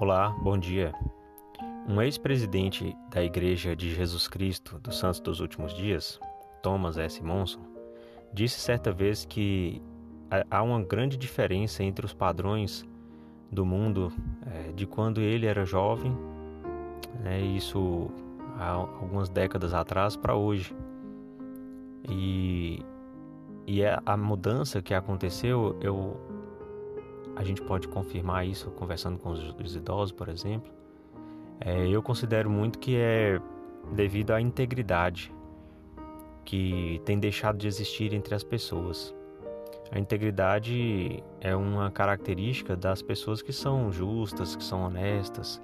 Olá, bom dia. Um ex-presidente da Igreja de Jesus Cristo dos Santos dos Últimos Dias, Thomas S. Monson, disse certa vez que há uma grande diferença entre os padrões do mundo é, de quando ele era jovem, né, isso há algumas décadas atrás, para hoje. E, e é a mudança que aconteceu, eu a gente pode confirmar isso conversando com os, os idosos, por exemplo. É, eu considero muito que é devido à integridade que tem deixado de existir entre as pessoas. A integridade é uma característica das pessoas que são justas, que são honestas,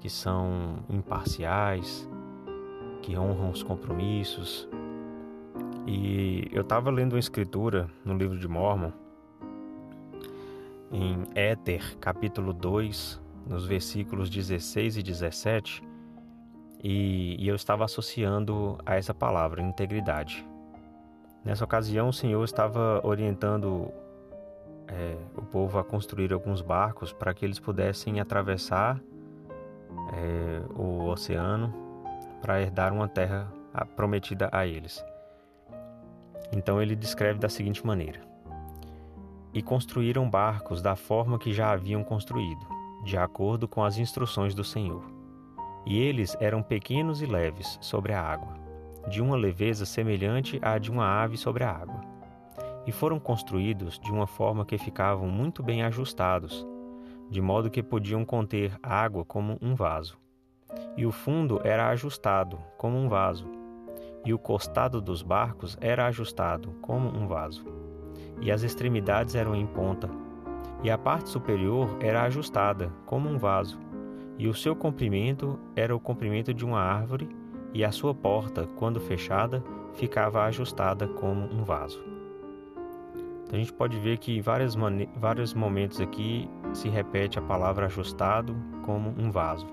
que são imparciais, que honram os compromissos. E eu estava lendo uma escritura no livro de Mormon em Éter, capítulo 2, nos versículos 16 e 17, e, e eu estava associando a essa palavra, integridade. Nessa ocasião, o Senhor estava orientando é, o povo a construir alguns barcos para que eles pudessem atravessar é, o oceano para herdar uma terra prometida a eles. Então ele descreve da seguinte maneira: e construíram barcos da forma que já haviam construído, de acordo com as instruções do Senhor. E eles eram pequenos e leves sobre a água, de uma leveza semelhante à de uma ave sobre a água. E foram construídos de uma forma que ficavam muito bem ajustados, de modo que podiam conter água como um vaso. E o fundo era ajustado, como um vaso, e o costado dos barcos era ajustado, como um vaso e as extremidades eram em ponta, e a parte superior era ajustada, como um vaso, e o seu comprimento era o comprimento de uma árvore, e a sua porta, quando fechada, ficava ajustada como um vaso. Então a gente pode ver que em vários, vários momentos aqui se repete a palavra ajustado como um vaso.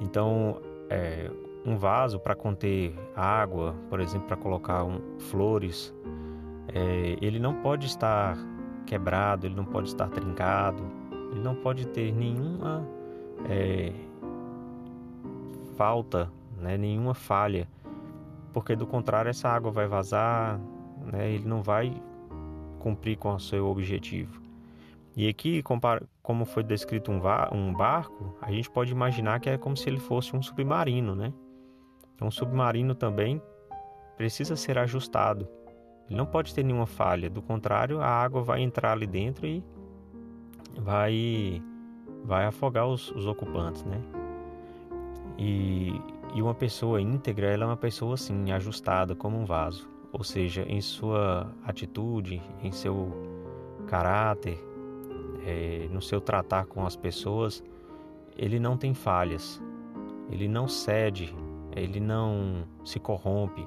Então, é, um vaso para conter água, por exemplo, para colocar um, flores, é, ele não pode estar quebrado, ele não pode estar trincado, ele não pode ter nenhuma é, falta, né, nenhuma falha, porque do contrário essa água vai vazar, né, ele não vai cumprir com o seu objetivo. E aqui, como foi descrito um, barco, a gente pode imaginar que é como se ele fosse um submarino, né? Então, um submarino também precisa ser ajustado. Ele não pode ter nenhuma falha, do contrário, a água vai entrar ali dentro e vai vai afogar os, os ocupantes, né? E, e uma pessoa íntegra, ela é uma pessoa assim, ajustada como um vaso, ou seja, em sua atitude, em seu caráter, é, no seu tratar com as pessoas, ele não tem falhas, ele não cede, ele não se corrompe,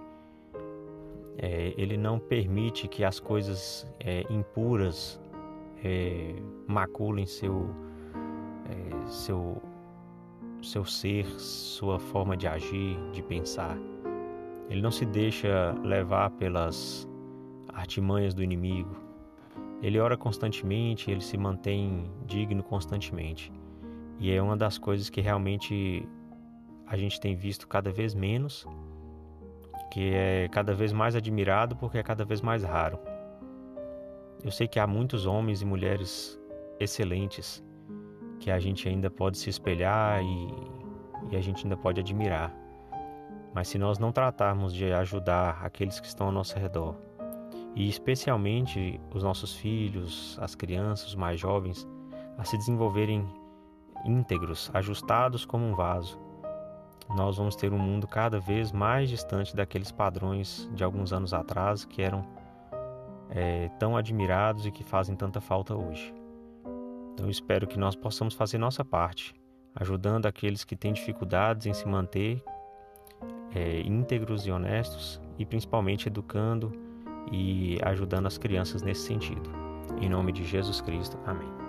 é, ele não permite que as coisas é, impuras é, maculem seu, é, seu, seu ser, sua forma de agir, de pensar. Ele não se deixa levar pelas artimanhas do inimigo. Ele ora constantemente, ele se mantém digno constantemente. E é uma das coisas que realmente a gente tem visto cada vez menos que é cada vez mais admirado porque é cada vez mais raro. Eu sei que há muitos homens e mulheres excelentes que a gente ainda pode se espelhar e, e a gente ainda pode admirar. Mas se nós não tratarmos de ajudar aqueles que estão ao nosso redor, e especialmente os nossos filhos, as crianças, os mais jovens, a se desenvolverem íntegros, ajustados como um vaso, nós vamos ter um mundo cada vez mais distante daqueles padrões de alguns anos atrás que eram é, tão admirados e que fazem tanta falta hoje. Então espero que nós possamos fazer nossa parte, ajudando aqueles que têm dificuldades em se manter é, íntegros e honestos e principalmente educando e ajudando as crianças nesse sentido. Em nome de Jesus Cristo, amém.